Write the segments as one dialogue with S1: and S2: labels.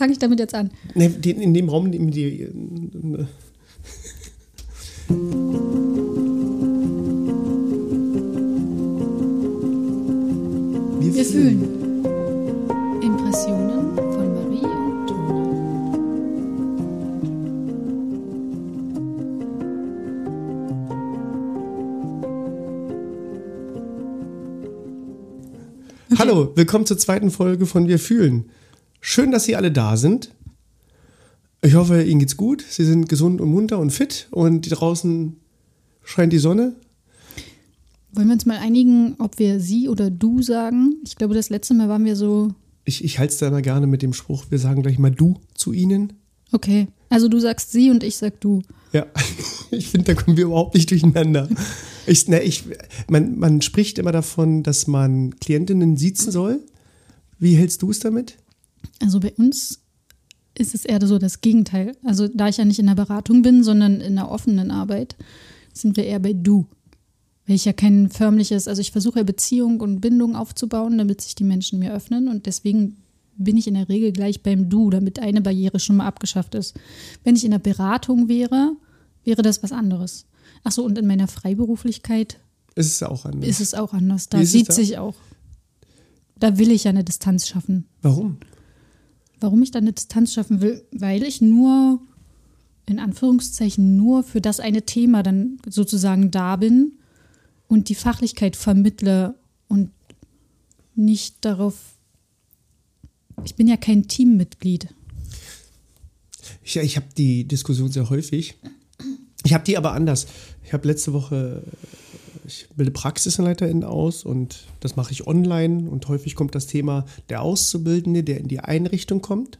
S1: fange ich damit jetzt an?
S2: Ne, die, in dem Raum, in die. äh, Wir,
S1: Wir fühlen. Impressionen von Marie und Tona.
S2: Hallo, willkommen zur zweiten Folge von Wir fühlen. Schön, dass Sie alle da sind. Ich hoffe, Ihnen geht's gut. Sie sind gesund und munter und fit und draußen scheint die Sonne.
S1: Wollen wir uns mal einigen, ob wir sie oder du sagen? Ich glaube, das letzte Mal waren wir so,
S2: Ich, ich halte es da immer gerne mit dem Spruch, wir sagen gleich mal du zu Ihnen.
S1: okay. Also du sagst sie und ich sag du.
S2: Ja, ich finde, da kommen wir überhaupt nicht durcheinander. Ich, ne, ich, man, man spricht immer davon, dass man Klientinnen siezen soll. Wie hältst du es damit?
S1: Also bei uns ist es eher so das Gegenteil. Also da ich ja nicht in der Beratung bin, sondern in der offenen Arbeit, sind wir eher bei du. Weil ich ja kein förmliches, also ich versuche ja Beziehung und Bindung aufzubauen, damit sich die Menschen mir öffnen und deswegen bin ich in der Regel gleich beim Du, damit eine Barriere schon mal abgeschafft ist. Wenn ich in der Beratung wäre, wäre das was anderes. Ach so, und in meiner Freiberuflichkeit
S2: Es ist auch anders.
S1: ist es auch anders. Da
S2: es
S1: sieht
S2: da?
S1: sich auch. Da will ich ja eine Distanz schaffen.
S2: Warum?
S1: Warum ich da eine Distanz schaffen will? Weil ich nur, in Anführungszeichen, nur für das eine Thema dann sozusagen da bin und die Fachlichkeit vermittle und nicht darauf. Ich bin ja kein Teammitglied.
S2: Ich, ich habe die Diskussion sehr häufig. Ich habe die aber anders. Ich habe letzte Woche, ich bilde PraxisanleiterInnen aus und das mache ich online und häufig kommt das Thema, der Auszubildende, der in die Einrichtung kommt,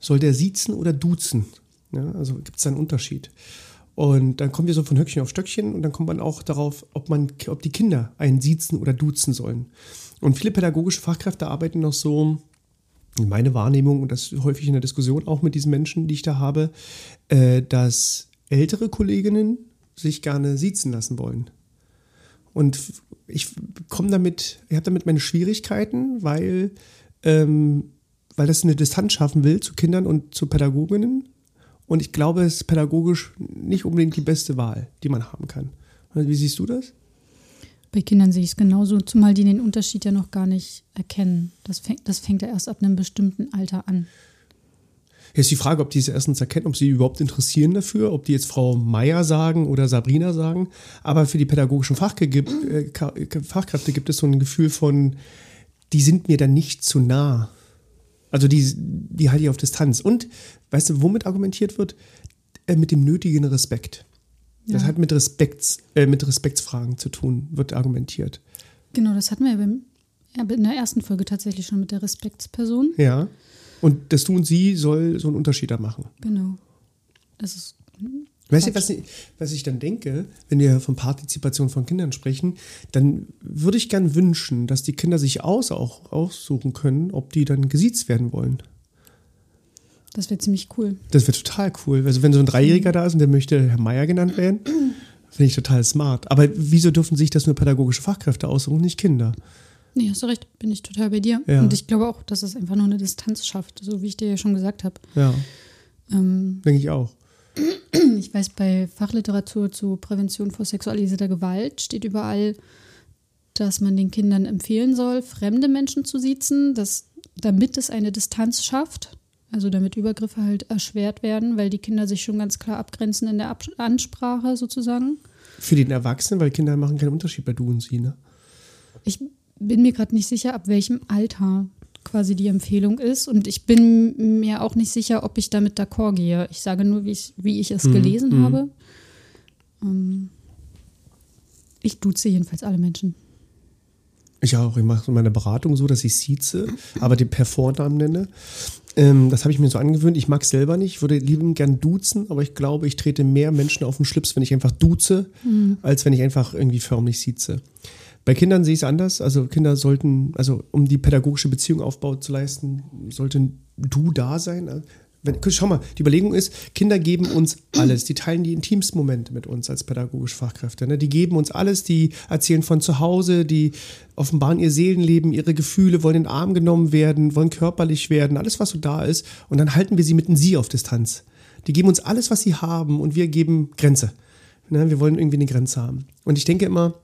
S2: soll der siezen oder duzen? Ja, also gibt es einen Unterschied. Und dann kommen wir so von Höckchen auf Stöckchen und dann kommt man auch darauf, ob, man, ob die Kinder einen siezen oder duzen sollen. Und viele pädagogische Fachkräfte arbeiten noch so, meine Wahrnehmung, und das häufig in der Diskussion auch mit diesen Menschen, die ich da habe, äh, dass ältere Kolleginnen sich gerne siezen lassen wollen. Und ich komme damit, ich habe damit meine Schwierigkeiten, weil, ähm, weil das eine Distanz schaffen will zu Kindern und zu Pädagoginnen. Und ich glaube, es ist pädagogisch nicht unbedingt die beste Wahl, die man haben kann. Wie siehst du das?
S1: Bei Kindern sehe ich es genauso, zumal die den Unterschied ja noch gar nicht erkennen. Das fängt, das fängt ja erst ab einem bestimmten Alter an.
S2: Jetzt die Frage, ob die es erstens erkennen, ob sie überhaupt interessieren dafür, ob die jetzt Frau Meier sagen oder Sabrina sagen. Aber für die pädagogischen Fachge äh, Fachkräfte gibt es so ein Gefühl von, die sind mir dann nicht zu nah. Also die, die halte ich auf Distanz. Und weißt du, womit argumentiert wird? Äh, mit dem nötigen Respekt. Das
S1: Ja.
S2: hat mit, Respekts, äh, mit Respektsfragen zu tun, wird argumentiert.
S1: Genau, das hatten wir ja beim, ja, in der ersten Folge tatsächlich schon mit der Respektsperson.
S2: Ja. Und das Du und Sie soll so einen Unterschied da machen.
S1: Genau. Das ist.
S2: Weißt du, was ich, was ich dann denke, wenn wir von Partizipation von Kindern sprechen, dann würde ich gern wünschen, dass die Kinder sich aus, auch aussuchen können, ob die dann gesiezt werden wollen.
S1: Das wäre ziemlich cool.
S2: Das wäre total cool. Also wenn so ein Dreijähriger da ist und der möchte Herr Meier genannt werden, finde ich total smart. Aber wieso dürfen sich das nur pädagogische Fachkräfte aussuchen, nicht Kinder?
S1: Nee, hast du recht, bin ich total bei dir.
S2: Ja.
S1: Und ich glaube auch, dass es einfach nur eine Distanz schafft, so wie ich dir ja schon gesagt habe.
S2: Ja,
S1: Ähm,
S2: denke ich auch.
S1: ich weiß, bei Fachliteratur zu Prävention vor sexualisierter Gewalt steht überall, dass man den Kindern empfehlen soll, fremde Menschen zu siezen, dass, damit es eine Distanz schafft. Also damit Übergriffe halt erschwert werden, weil die Kinder sich schon ganz klar abgrenzen in der Ab Ansprache sozusagen.
S2: Für den Erwachsenen, weil Kinder machen keinen Unterschied bei du und sie, ne?
S1: Ich bin mir gerade nicht sicher, ab welchem Alter quasi die Empfehlung ist. Und ich bin mir auch nicht sicher, ob ich damit d'accord gehe. Ich sage nur, wie ich, wie ich es gelesen habe. Ähm, ich duze jedenfalls alle Menschen.
S2: Ich auch. Ich mache meine Beratung so, dass ich sieze, aber den per Vornamen nenne. Ähm, das habe ich mir so angewöhnt. Ich mag es selber nicht. Ich würde liebend gern duzen, aber ich glaube, ich trete mehr Menschen auf den Schlips, wenn ich einfach duze, als wenn ich einfach irgendwie förmlich sieze. Bei Kindern sehe ich es anders. Also Kinder sollten, also um die pädagogische Beziehung Aufbau zu leisten, sollte du da sein. Wenn, schau mal, die Überlegung ist, Kinder geben uns alles. Die teilen die intimsten Momente mit uns als pädagogische Fachkräfte. Ne? Die geben uns alles, die erzählen von zu Hause, die offenbaren ihr Seelenleben, ihre Gefühle, wollen in den Arm genommen werden, wollen körperlich werden, alles, was so da ist. Und dann halten wir sie mit Sie auf Distanz. Die geben uns alles, was sie haben und wir geben Grenze. Ne? Wir wollen irgendwie eine Grenze haben. Und ich denke immer,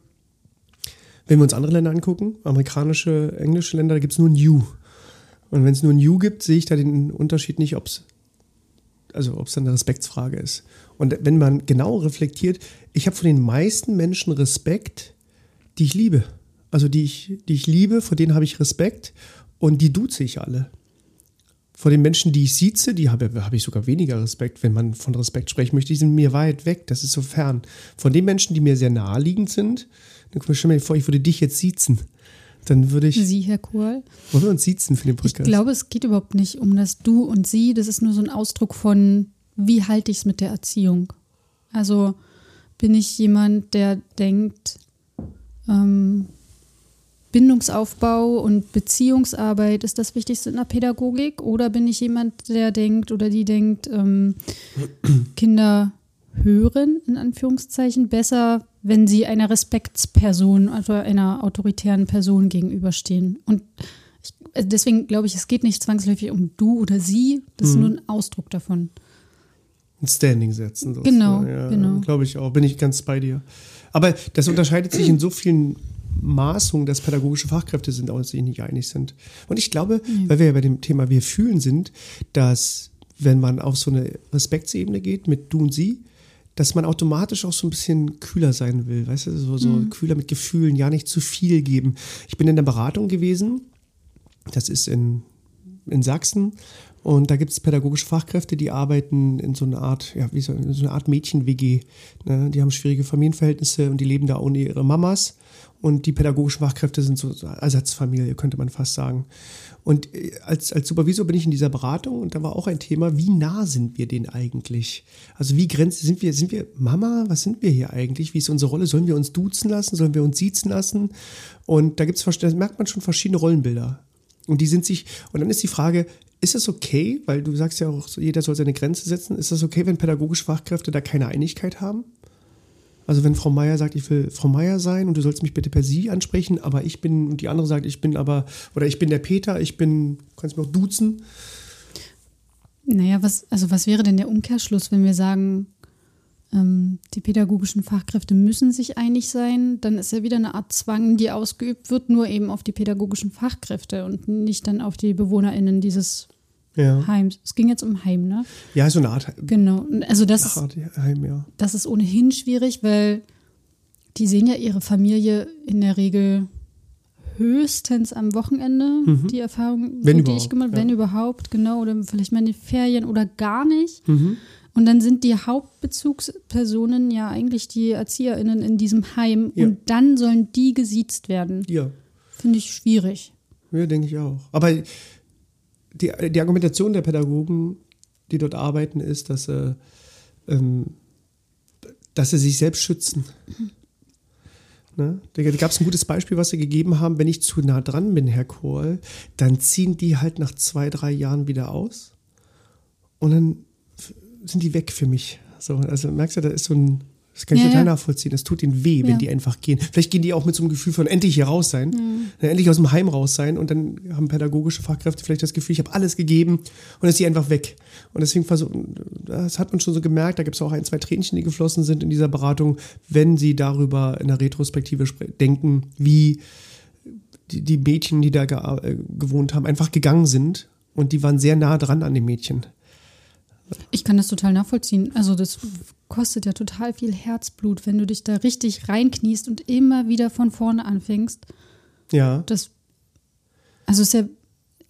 S2: wenn wir uns andere Länder angucken, amerikanische, englische Länder, da gibt es nur ein You. Und wenn es nur ein You gibt, sehe ich da den Unterschied nicht, ob es also ob es eine Respektsfrage ist. Und wenn man genau reflektiert, ich habe von den meisten Menschen Respekt, die ich liebe. Also die ich, die ich liebe, vor denen habe ich Respekt und die duze ich alle. Vor den Menschen, die ich sieze, die habe, habe ich sogar weniger Respekt. Wenn man von Respekt sprechen möchte, die sind mir weit weg. Das ist so fern. Von den Menschen, die mir sehr naheliegend sind, dann stell mir vor, ich würde dich jetzt siezen. Dann würde ich.
S1: Sie, Herr Kohl.
S2: Wollen wir uns siezen für den
S1: Podcast? Ich glaube, es geht überhaupt nicht um das Du und Sie. Das ist nur so ein Ausdruck von, wie halte ich es mit der Erziehung? Also bin ich jemand, der denkt, ähm, Bindungsaufbau und Beziehungsarbeit ist das Wichtigste in der Pädagogik? Oder bin ich jemand, der denkt oder die denkt, ähm, Kinder hören, in Anführungszeichen, besser, wenn sie einer Respektsperson, also einer autoritären Person gegenüberstehen. Und ich, also deswegen glaube ich, es geht nicht zwangsläufig um du oder sie, das ist mhm. nur ein Ausdruck davon.
S2: Ein Standing setzen.
S1: So genau,
S2: ja,
S1: genau.
S2: Glaube ich auch, bin ich ganz bei dir. Aber das unterscheidet sich in so vielen Maßungen, dass pädagogische Fachkräfte sind, auch sich nicht einig sind. Und ich glaube, mhm. weil wir ja bei dem Thema wir fühlen sind, dass wenn man auf so eine Respektsebene geht mit du und sie, dass man automatisch auch so ein bisschen kühler sein will, weißt du, so, so mhm. kühler mit Gefühlen, ja nicht zu viel geben. Ich bin in der Beratung gewesen, das ist in, in Sachsen und da gibt es pädagogische Fachkräfte, die arbeiten in so einer Art, ja, wie so, so eine Art Mädchen-WG. Ne? Die haben schwierige Familienverhältnisse und die leben da ohne ihre Mamas. Und die pädagogischen Fachkräfte sind so Ersatzfamilie, könnte man fast sagen. Und äh, als, als Supervisor bin ich in dieser Beratung und da war auch ein Thema, wie nah sind wir denen eigentlich? Also wie grenzt, sind wir, sind wir Mama? Was sind wir hier eigentlich? Wie ist unsere Rolle? Sollen wir uns duzen lassen? Sollen wir uns siezen lassen? Und da gibt's, da merkt man schon verschiedene Rollenbilder. Und die sind sich, und dann ist die Frage, ist es okay, weil du sagst ja auch, jeder soll seine Grenze setzen, ist das okay, wenn pädagogische Fachkräfte da keine Einigkeit haben? Also wenn Frau Meier sagt, ich will Frau Meier sein und du sollst mich bitte per Sie ansprechen, aber ich bin, und die andere sagt, ich bin aber, oder ich bin der Peter, ich bin, kannst du mich auch duzen.
S1: Naja, was, also was wäre denn der Umkehrschluss, wenn wir sagen, ähm, die pädagogischen Fachkräfte müssen sich einig sein, dann ist ja wieder eine Art Zwang, die ausgeübt wird, nur eben auf die pädagogischen Fachkräfte und nicht dann auf die BewohnerInnen dieses ja. Heims. Es ging jetzt um Heim, ne?
S2: Ja, so eine Art
S1: Heim. Genau. Also das, Art Heim, ja. das ist ohnehin schwierig, weil die sehen ja ihre Familie in der Regel höchstens am Wochenende, mhm. die Erfahrung,
S2: wenn die
S1: ich gemacht, ja. wenn überhaupt, genau, oder vielleicht mal in den Ferien oder gar nicht. Mhm. Und dann sind die Hauptbezugspersonen ja eigentlich die ErzieherInnen in diesem Heim ja. und dann sollen die gesiezt werden.
S2: Ja.
S1: Finde ich schwierig.
S2: Ja, denke ich auch. Aber die, die Argumentation der Pädagogen, die dort arbeiten, ist, dass sie, ähm, dass sie sich selbst schützen. Ne? Da gab es ein gutes Beispiel, was sie gegeben haben. Wenn ich zu nah dran bin, Herr Kohl, dann ziehen die halt nach zwei, drei Jahren wieder aus. Und dann sind die weg für mich. So, also merkst du, da ist so ein, das kann ich ja, total ja. nachvollziehen. Das tut ihnen weh, wenn ja. die einfach gehen. Vielleicht gehen die auch mit so einem Gefühl von endlich hier raus sein, mhm. endlich aus dem Heim raus sein und dann haben pädagogische Fachkräfte vielleicht das Gefühl, ich habe alles gegeben und ist sie einfach weg. Und deswegen versuchen, das hat man schon so gemerkt, da gibt es auch ein, zwei Tränchen, die geflossen sind in dieser Beratung, wenn sie darüber in der Retrospektive denken, wie die, die Mädchen, die da äh, gewohnt haben, einfach gegangen sind und die waren sehr nah dran an den Mädchen.
S1: Ich kann das total nachvollziehen. Also das kostet ja total viel Herzblut, wenn du dich da richtig reinkniest und immer wieder von vorne anfängst.
S2: Ja.
S1: Das, also ist ja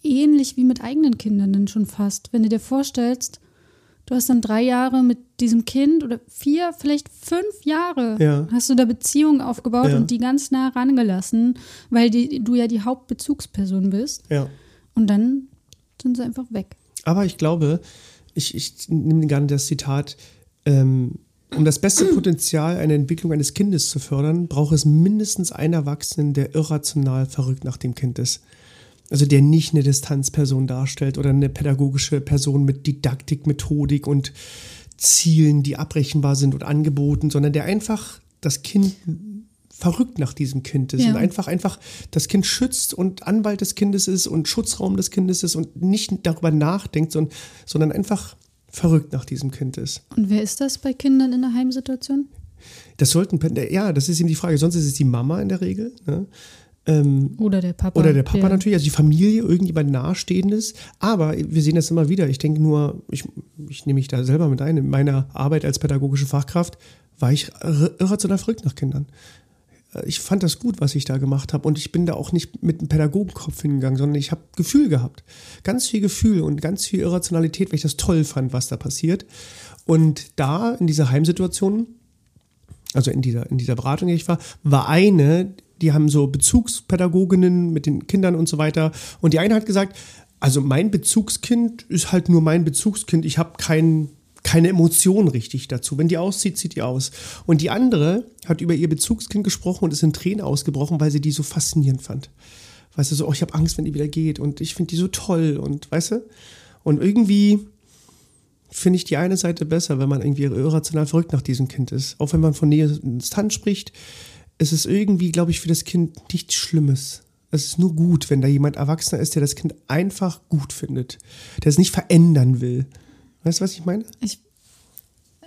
S1: ähnlich wie mit eigenen Kindern dann schon fast. Wenn du dir vorstellst, du hast dann drei Jahre mit diesem Kind oder vier, vielleicht fünf Jahre
S2: ja.
S1: hast du da Beziehungen aufgebaut ja. und die ganz nah rangelassen, weil die, du ja die Hauptbezugsperson bist.
S2: Ja.
S1: Und dann sind sie einfach weg.
S2: Aber ich glaube, ich, ich nehme gerne das Zitat, ähm, um das beste Potenzial einer Entwicklung eines Kindes zu fördern, braucht es mindestens einen Erwachsenen, der irrational verrückt nach dem Kind ist. Also der nicht eine Distanzperson darstellt oder eine pädagogische Person mit Didaktik, Methodik und Zielen, die abrechenbar sind und Angeboten, sondern der einfach das Kind verrückt nach diesem Kind ist
S1: Ja.
S2: und einfach, einfach das Kind schützt und Anwalt des Kindes ist und Schutzraum des Kindes ist und nicht darüber nachdenkt, sondern, sondern einfach verrückt nach diesem Kind ist.
S1: Und wer ist das bei Kindern in der Heimsituation?
S2: Das sollten, ja, das ist eben die Frage. Sonst ist es die Mama in der Regel. Ne? Ähm,
S1: Oder der Papa?
S2: Oder der Papa natürlich, also die Familie, irgendjemand Nahestehendes. Aber wir sehen das immer wieder. Ich denke nur, ich, ich nehme mich da selber mit ein. In meiner Arbeit als pädagogische Fachkraft war ich irr- irrational verrückt nach Kindern. Äh, Ich fand das gut, was ich da gemacht habe. Und ich bin da auch nicht mit einem Pädagogenkopf hingegangen, sondern ich habe Gefühl gehabt. Ganz viel Gefühl und ganz viel Irrationalität, weil ich das toll fand, was da passiert. Und da, in dieser Heimsituation, also in dieser, in dieser Beratung, der ich war, war eine, die haben so Bezugspädagoginnen mit den Kindern und so weiter. Und die eine hat gesagt, also mein Bezugskind ist halt nur mein Bezugskind. Ich habe kein, keine Emotion richtig dazu. Wenn die auszieht, zieht die aus. Und die andere hat über ihr Bezugskind gesprochen und ist in Tränen ausgebrochen, weil sie die so faszinierend fand. Weißt du, so, oh, ich habe Angst, wenn die wieder geht und ich finde die so toll und weißt du? Und irgendwie finde ich die eine Seite besser, wenn man irgendwie irrational verrückt nach diesem Kind ist. Auch wenn man von Nähe Distanz spricht, ist es irgendwie, glaube ich, für das Kind nichts Schlimmes. Es ist nur gut, wenn da jemand Erwachsener ist, der das Kind einfach gut findet, der es nicht verändern will. Weißt du, was ich meine?
S1: Ich,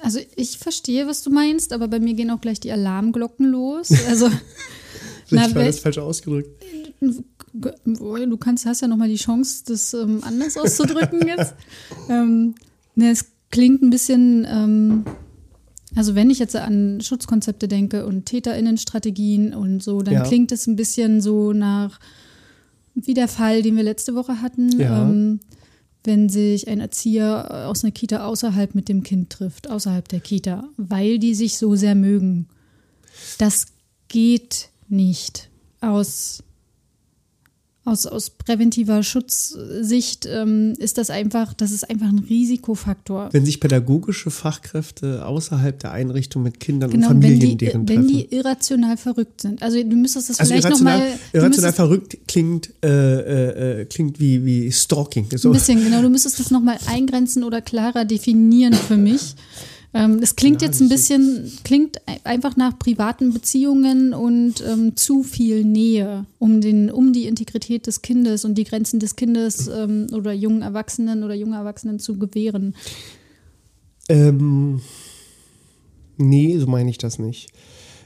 S1: also ich verstehe, was du meinst, aber bei mir gehen auch gleich die Alarmglocken los. Also Na,
S2: ich war das falsch ausgedrückt.
S1: Du kannst, hast ja nochmal die Chance, das ähm, anders auszudrücken jetzt. ähm, ne, es klingt ein bisschen, ähm, also wenn ich jetzt an Schutzkonzepte denke und TäterInnenstrategien und so, dann
S2: Ja.
S1: klingt es ein bisschen so nach, wie der Fall, den wir letzte Woche hatten,
S2: Ja.
S1: ähm, wenn sich ein Erzieher aus einer Kita außerhalb mit dem Kind trifft, außerhalb der Kita, weil die sich so sehr mögen. Das geht nicht aus aus, aus präventiver Schutzsicht ähm, ist das einfach, das ist einfach ein Risikofaktor.
S2: Wenn sich pädagogische Fachkräfte außerhalb der Einrichtung mit Kindern
S1: Genau,
S2: und
S1: wenn
S2: Familien
S1: die,
S2: deren
S1: wenn
S2: treffen.
S1: die irrational verrückt sind. Also du müsstest das
S2: also
S1: vielleicht nochmal.
S2: irrational verrückt klingt, äh, äh, äh, klingt wie, wie Stalking. So.
S1: Ein bisschen, genau. Du müsstest das nochmal eingrenzen oder klarer definieren für mich. Ähm, es klingt
S2: Ja,
S1: jetzt ein
S2: das
S1: bisschen, klingt ei- einfach nach privaten Beziehungen und ähm, zu viel Nähe um, den, um die Integrität des Kindes und die Grenzen des Kindes ähm, oder jungen Erwachsenen oder jungen Erwachsenen zu gewähren.
S2: Ähm, nee, so meine ich das nicht.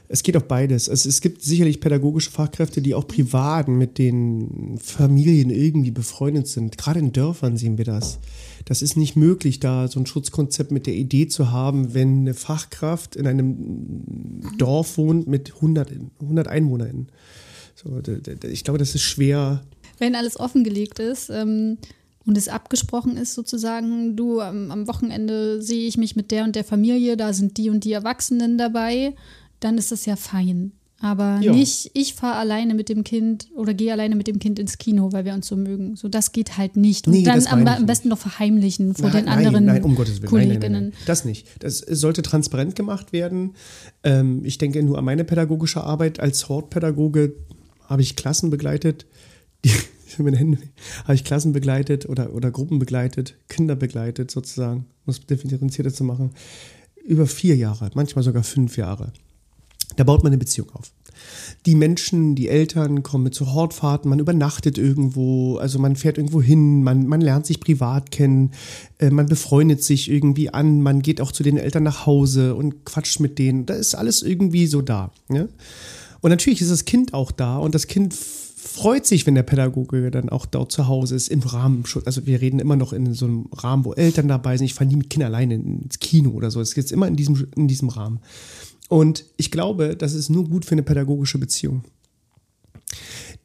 S2: Es geht auf beides. Also es gibt sicherlich pädagogische Fachkräfte, die auch privat mit den Familien irgendwie befreundet sind. Gerade in Dörfern sehen wir das. Das ist nicht möglich, da so ein Schutzkonzept mit der Idee zu haben, wenn eine Fachkraft in einem Dorf wohnt mit 100, 100 EinwohnerInnen. So, ich glaube, das ist schwer.
S1: wenn alles offengelegt ist ähm, und es abgesprochen ist, sozusagen, du, am, am Wochenende sehe ich mich mit der und der Familie, da sind die und die Erwachsenen dabei, dann ist das ja fein. Aber
S2: Ja.
S1: nicht, ich fahre alleine mit dem Kind oder gehe alleine mit dem Kind ins Kino, weil wir uns so mögen. So, das geht halt nicht. Und
S2: Nee,
S1: dann am, am besten noch verheimlichen vor den
S2: nein,
S1: anderen
S2: Nein, um Gottes Willen. Nein, nein,
S1: Kolleginnen.
S2: nein, nein. Das nicht. Das sollte transparent gemacht werden. Ähm, ich denke nur an meine pädagogische Arbeit. Als Hortpädagoge habe ich Klassen begleitet. Die, ich habe meine Hände, habe ich Klassen begleitet oder, oder Gruppen begleitet, Kinder begleitet sozusagen, um es differenzierter zu machen. Über vier Jahre, manchmal sogar fünf Jahre. Da baut man eine Beziehung auf. Die Menschen, die Eltern kommen zu Hortfahrten, man übernachtet irgendwo, also man fährt irgendwo hin, man, man lernt sich privat kennen, äh, man befreundet sich irgendwie an, man geht auch zu den Eltern nach Hause und quatscht mit denen. Da ist alles irgendwie so da. Ne? Und natürlich ist das Kind auch da und das Kind freut sich, wenn der Pädagoge dann auch dort zu Hause ist, im Rahmen. Also wir reden immer noch in so einem Rahmen, wo Eltern dabei sind. Ich fahre nie mit Kindern alleine ins Kino oder so. Es jetzt immer in diesem, in diesem Rahmen. Und ich glaube, das ist nur gut für eine pädagogische Beziehung.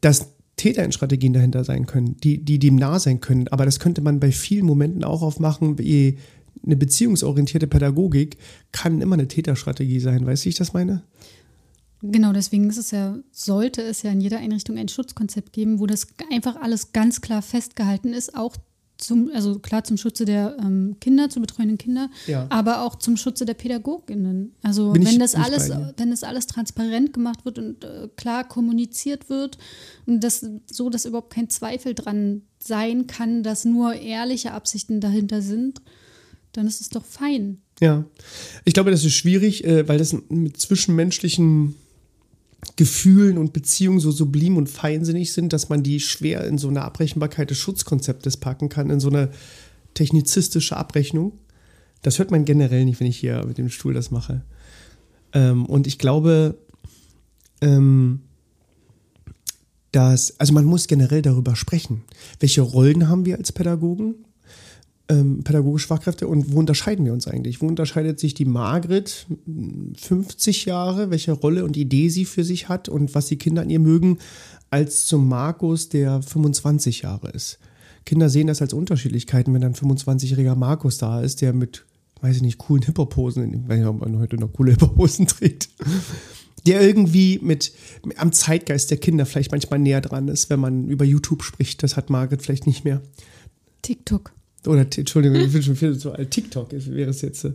S2: Dass Täter in Strategien dahinter sein können, die, die dem nah sein können, aber das könnte man bei vielen Momenten auch aufmachen, wie eine beziehungsorientierte Pädagogik kann immer eine Täterstrategie sein. Weißt du, wie ich das meine?
S1: Genau, deswegen ist es ja, sollte es ja in jeder Einrichtung ein Schutzkonzept geben, wo das einfach alles ganz klar festgehalten ist, auch zum, also klar zum Schutze der ähm, Kinder, zu betreuenden Kinder,
S2: Ja.
S1: aber auch zum Schutze der PädagogInnen. Also
S2: Bin ich-
S1: wenn das
S2: ich
S1: alles,
S2: bei dir.
S1: wenn das alles transparent gemacht wird und äh, klar kommuniziert wird und das so, dass überhaupt kein Zweifel dran sein kann, dass nur ehrliche Absichten dahinter sind, dann ist es doch fein.
S2: Ja, ich glaube, das ist schwierig, äh, weil das mit zwischenmenschlichen Gefühlen und Beziehungen so sublim und feinsinnig sind, dass man die schwer in so eine Abrechenbarkeit des Schutzkonzeptes packen kann, in so eine technizistische Abrechnung. Das hört man generell nicht, wenn ich hier mit dem Stuhl das mache. Ähm, und ich glaube, ähm, dass, also man muss generell darüber sprechen. Welche Rollen haben wir als Pädagogen? Ähm, pädagogische Fachkräfte und wo unterscheiden wir uns eigentlich? Wo unterscheidet sich die Margret m, 50 Jahre, welche Rolle und Idee sie für sich hat und was die Kinder an ihr mögen, als zum Markus, der 25 Jahre ist? Kinder sehen das als Unterschiedlichkeiten, wenn dann ein 25-jähriger Markus da ist, der mit, weiß ich nicht, coolen nicht, ob man heute noch coole Hip-Hop-Hosen trägt, der irgendwie mit am Zeitgeist der Kinder vielleicht manchmal näher dran ist, wenn man über YouTube spricht. Das hat Margret vielleicht nicht mehr.
S1: TikTok.
S2: Oder, Entschuldigung, ich bin schon viel so alt. TikTok wäre es jetzt. äh.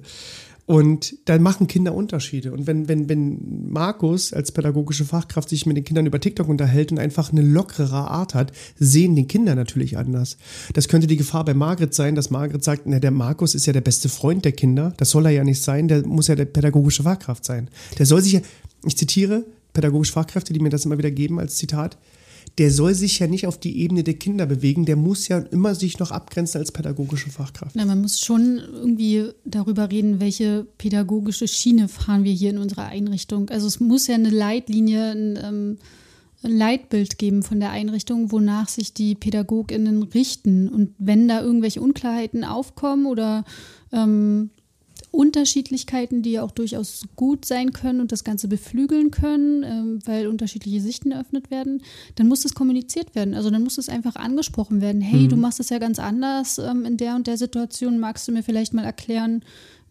S2: Und dann machen Kinder Unterschiede. Und wenn, wenn, wenn Markus als pädagogische Fachkraft sich mit den Kindern über TikTok unterhält und einfach eine lockerere Art hat, sehen die Kinder natürlich anders. Das könnte die Gefahr bei Margret sein, dass Margret sagt, na, der Markus ist ja der beste Freund der Kinder. Das soll er ja nicht sein. Der muss ja der pädagogische Fachkraft sein. Der soll sich ja, ich zitiere pädagogische Fachkräfte, die mir das immer wieder geben als Zitat, der soll sich ja nicht auf die Ebene der Kinder bewegen, der muss ja immer sich noch abgrenzen als pädagogische Fachkraft.
S1: Na, man muss schon irgendwie darüber reden, welche pädagogische Schiene fahren wir hier in unserer Einrichtung. Also es muss ja eine Leitlinie, ein, ähm, ein Leitbild geben von der Einrichtung, wonach sich die PädagogInnen richten. Und wenn da irgendwelche Unklarheiten aufkommen oder ähm, Unterschiedlichkeiten, die ja auch durchaus gut sein können und das Ganze beflügeln können, ähm, weil unterschiedliche Sichten eröffnet werden, dann muss das kommuniziert werden. Also dann muss es einfach angesprochen werden. Hey, du machst das ja ganz anders ähm, in der und der Situation. Magst du mir vielleicht mal erklären,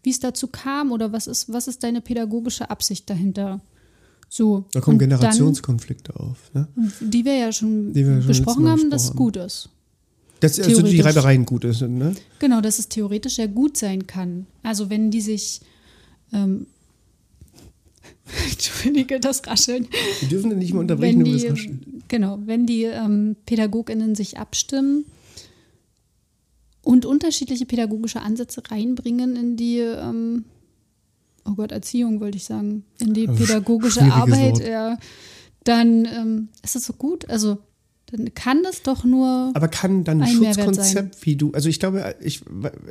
S1: wie es dazu kam oder was ist, was ist deine pädagogische Absicht dahinter? So.
S2: Da kommen Generationskonflikte auf. Ne?
S1: die wir ja schon
S2: wir schon
S1: besprochen haben, dass es gut ist.
S2: Das also die. Reibereien gut ist. Ne?
S1: Genau, dass es theoretisch ja gut sein kann. Also wenn die sich ähm, Entschuldige das Rascheln.
S2: Wir dürfen nicht mehr unterbrechen,
S1: wenn die,
S2: es rascheln.
S1: genau, wenn die ähm, PädagogInnen sich abstimmen und unterschiedliche pädagogische Ansätze reinbringen in die, ähm, oh Gott, Erziehung wollte ich sagen, in die pädagogische Arbeit, ja, dann ähm, ist das so gut. Also dann kann das doch nur
S2: Aber kann dann ein
S1: ein
S2: Schutzkonzept, wie du, also ich glaube, ich,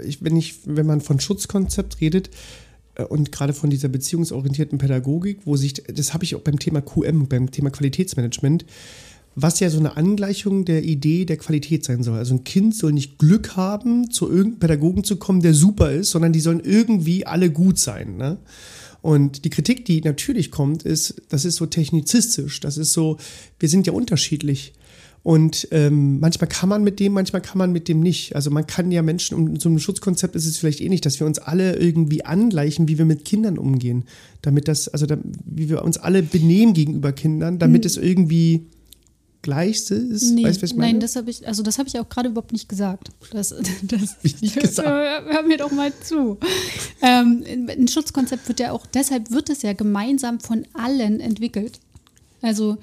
S2: ich, wenn, ich, wenn man von Schutzkonzept redet äh, und gerade von dieser beziehungsorientierten Pädagogik, wo sich, das habe ich auch beim Thema QM, beim Thema Qualitätsmanagement, was ja so eine Angleichung der Idee der Qualität sein soll. Also ein Kind soll nicht Glück haben, zu irgendeinem Pädagogen zu kommen, der super ist, sondern die sollen irgendwie alle gut sein. Ne? Und die Kritik, die natürlich kommt, ist, das ist so technizistisch, das ist so, wir sind ja unterschiedlich. Und ähm, manchmal kann man mit dem, manchmal kann man mit dem nicht. Also man kann ja Menschen, um so ein Schutzkonzept ist es vielleicht ähnlich, dass wir uns alle irgendwie angleichen, wie wir mit Kindern umgehen. Damit das, also da, wie wir uns alle benehmen gegenüber Kindern, damit es irgendwie gleich ist.
S1: Nee,
S2: weißt was ich meine?
S1: nein, das habe ich, also das habe ich auch gerade überhaupt nicht gesagt. Das, das
S2: ich nicht gesagt.
S1: Hör, hör mir doch mal zu. Ähm, ein Schutzkonzept wird ja auch, deshalb wird es ja gemeinsam von allen entwickelt. Also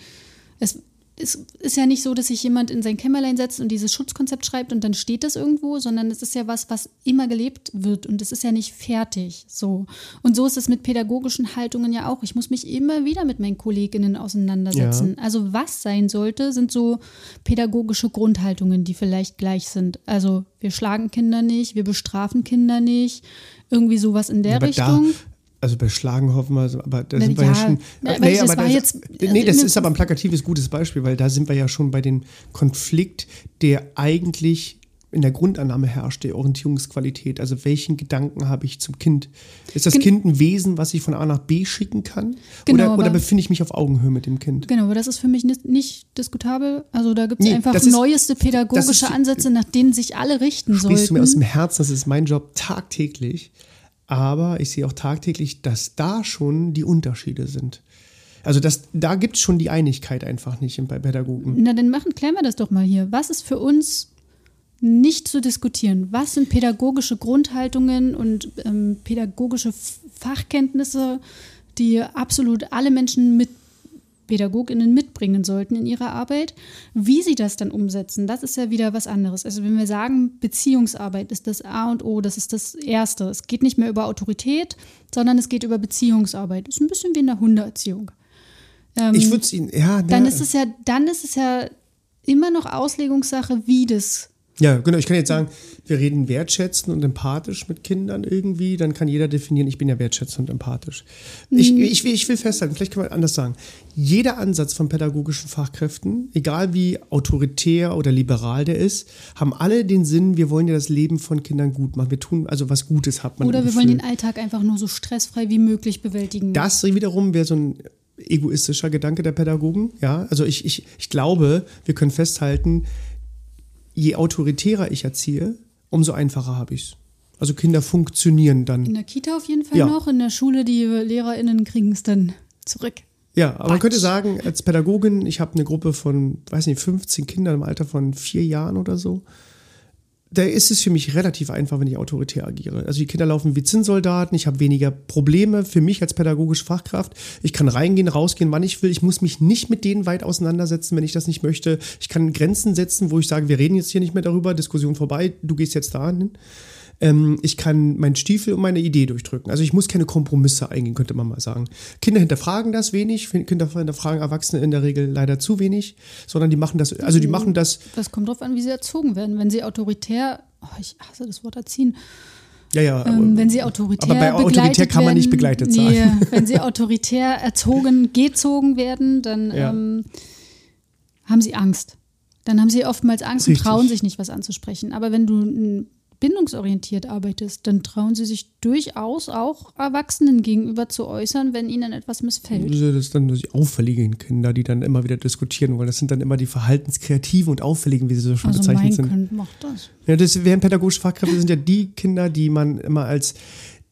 S1: es, es ist ja nicht so, dass sich jemand in sein Kämmerlein setzt und dieses Schutzkonzept schreibt und dann steht das irgendwo, sondern es ist ja was, was immer gelebt wird und es ist ja nicht fertig. So. Und so ist es mit pädagogischen Haltungen ja auch. Ich muss mich immer wieder mit meinen Kolleginnen auseinandersetzen. Also was sein sollte, sind so pädagogische Grundhaltungen, die vielleicht gleich sind. Also wir schlagen Kinder nicht, wir bestrafen Kinder nicht, irgendwie sowas in der
S2: Ja, aber
S1: Richtung.
S2: Da, also bei Schlagen hoffen wir, aber da sind wir ja
S1: ja,
S2: schon.
S1: weil
S2: nee,
S1: das
S2: aber das, nee, das ist aber ein plakatives gutes Beispiel, weil da sind wir ja schon bei dem Konflikt, der eigentlich in der Grundannahme herrscht, der Orientierungsqualität. Also welchen Gedanken habe ich zum Kind? Ist das
S1: Gen-
S2: Kind ein Wesen, was ich von A nach B schicken kann?
S1: Genau,
S2: oder, oder befinde ich mich auf Augenhöhe mit dem Kind?
S1: Genau, aber das ist für mich nicht, nicht diskutabel. Also da gibt es
S2: Nee,
S1: einfach
S2: ist-
S1: neueste
S2: das
S1: pädagogische
S2: ist-
S1: Ansätze, nach denen sich alle richten
S2: Sprichst du mir aus dem. Herzen, das ist mein Job tagtäglich. Aber ich sehe auch tagtäglich, dass da schon die Unterschiede sind. Also das, da gibt es schon die Einigkeit einfach nicht bei Pädagogen.
S1: Na, dann machen, klären wir das doch mal hier. Was ist für uns nicht zu diskutieren. Was sind pädagogische Grundhaltungen und ähm, pädagogische Fachkenntnisse, die absolut alle Menschen mit PädagogInnen mitbringen sollten in ihrer Arbeit. Wie sie das dann umsetzen, das ist ja wieder was anderes. Also wenn wir sagen, Beziehungsarbeit ist das A und O, das ist das Erste. Es geht nicht mehr über Autorität, sondern es geht über Beziehungsarbeit. Ist ein bisschen wie in der Hundeerziehung.
S2: Ähm, ich würde es Ihnen, ja.
S1: Dann ja. ist es ja, dann ist es ja immer noch Auslegungssache, wie das
S2: ja, genau. Ich kann jetzt sagen, wir reden wertschätzend und empathisch mit Kindern irgendwie. Dann kann jeder definieren, ich bin ja wertschätzend und empathisch. Mhm. Ich, ich, will, ich will festhalten, vielleicht kann man anders sagen. Jeder Ansatz von pädagogischen Fachkräften, egal wie autoritär oder liberal der ist, haben alle den Sinn, wir wollen ja das Leben von Kindern gut machen. Wir tun also was Gutes, hat man.
S1: Oder wir wollen den Alltag einfach nur so stressfrei wie möglich bewältigen.
S2: Das wiederum wäre so ein egoistischer Gedanke der Pädagogen. Ja, also ich, ich, ich glaube, wir können festhalten, je autoritärer ich erziehe, umso einfacher habe ich es. Also Kinder funktionieren dann.
S1: In der Kita auf jeden Fall ja. noch, in der Schule, die LehrerInnen kriegen es dann zurück.
S2: Ja, aber Batsch. man könnte sagen, als Pädagogin, ich habe eine Gruppe von, weiß nicht, 15 Kindern im Alter von vier Jahren oder so da ist es für mich relativ einfach, wenn ich autoritär agiere. Also die Kinder laufen wie Zinnsoldaten, ich habe weniger Probleme für mich als pädagogische Fachkraft. Ich kann reingehen, rausgehen, wann ich will. Ich muss mich nicht mit denen weit auseinandersetzen, wenn ich das nicht möchte. Ich kann Grenzen setzen, wo ich sage, wir reden jetzt hier nicht mehr darüber, Diskussion vorbei, du gehst jetzt da hin. Ähm, ich kann meinen Stiefel und meine Idee durchdrücken. Also ich muss keine Kompromisse eingehen, könnte man mal sagen. Kinder hinterfragen das wenig, Kinder hinterfragen Erwachsene in der Regel leider zu wenig, sondern die machen das, also die machen das.
S1: Das kommt drauf an, wie sie erzogen werden. Wenn sie autoritär, oh, ich hasse das Wort erziehen,
S2: ja, ja.
S1: Ähm, wenn sie autoritär
S2: aber bei autoritär kann man nicht begleitet sein. Nee,
S1: wenn sie autoritär erzogen, gezogen werden, dann ja. ähm, haben sie Angst. Dann haben sie oftmals Angst Richtig. und trauen sich nicht, was anzusprechen. Aber wenn du ein bindungsorientiert arbeitest, dann trauen sie sich durchaus auch Erwachsenen gegenüber zu äußern, wenn ihnen etwas missfällt.
S2: Das sind dann die auffälligen Kinder, die dann immer wieder diskutieren wollen. Das sind dann immer die verhaltenskreativen und auffälligen, wie sie so schon also bezeichnet mein sind. Kind macht das. Ja, das wären pädagogische Fachkräfte sind ja die Kinder, die man immer als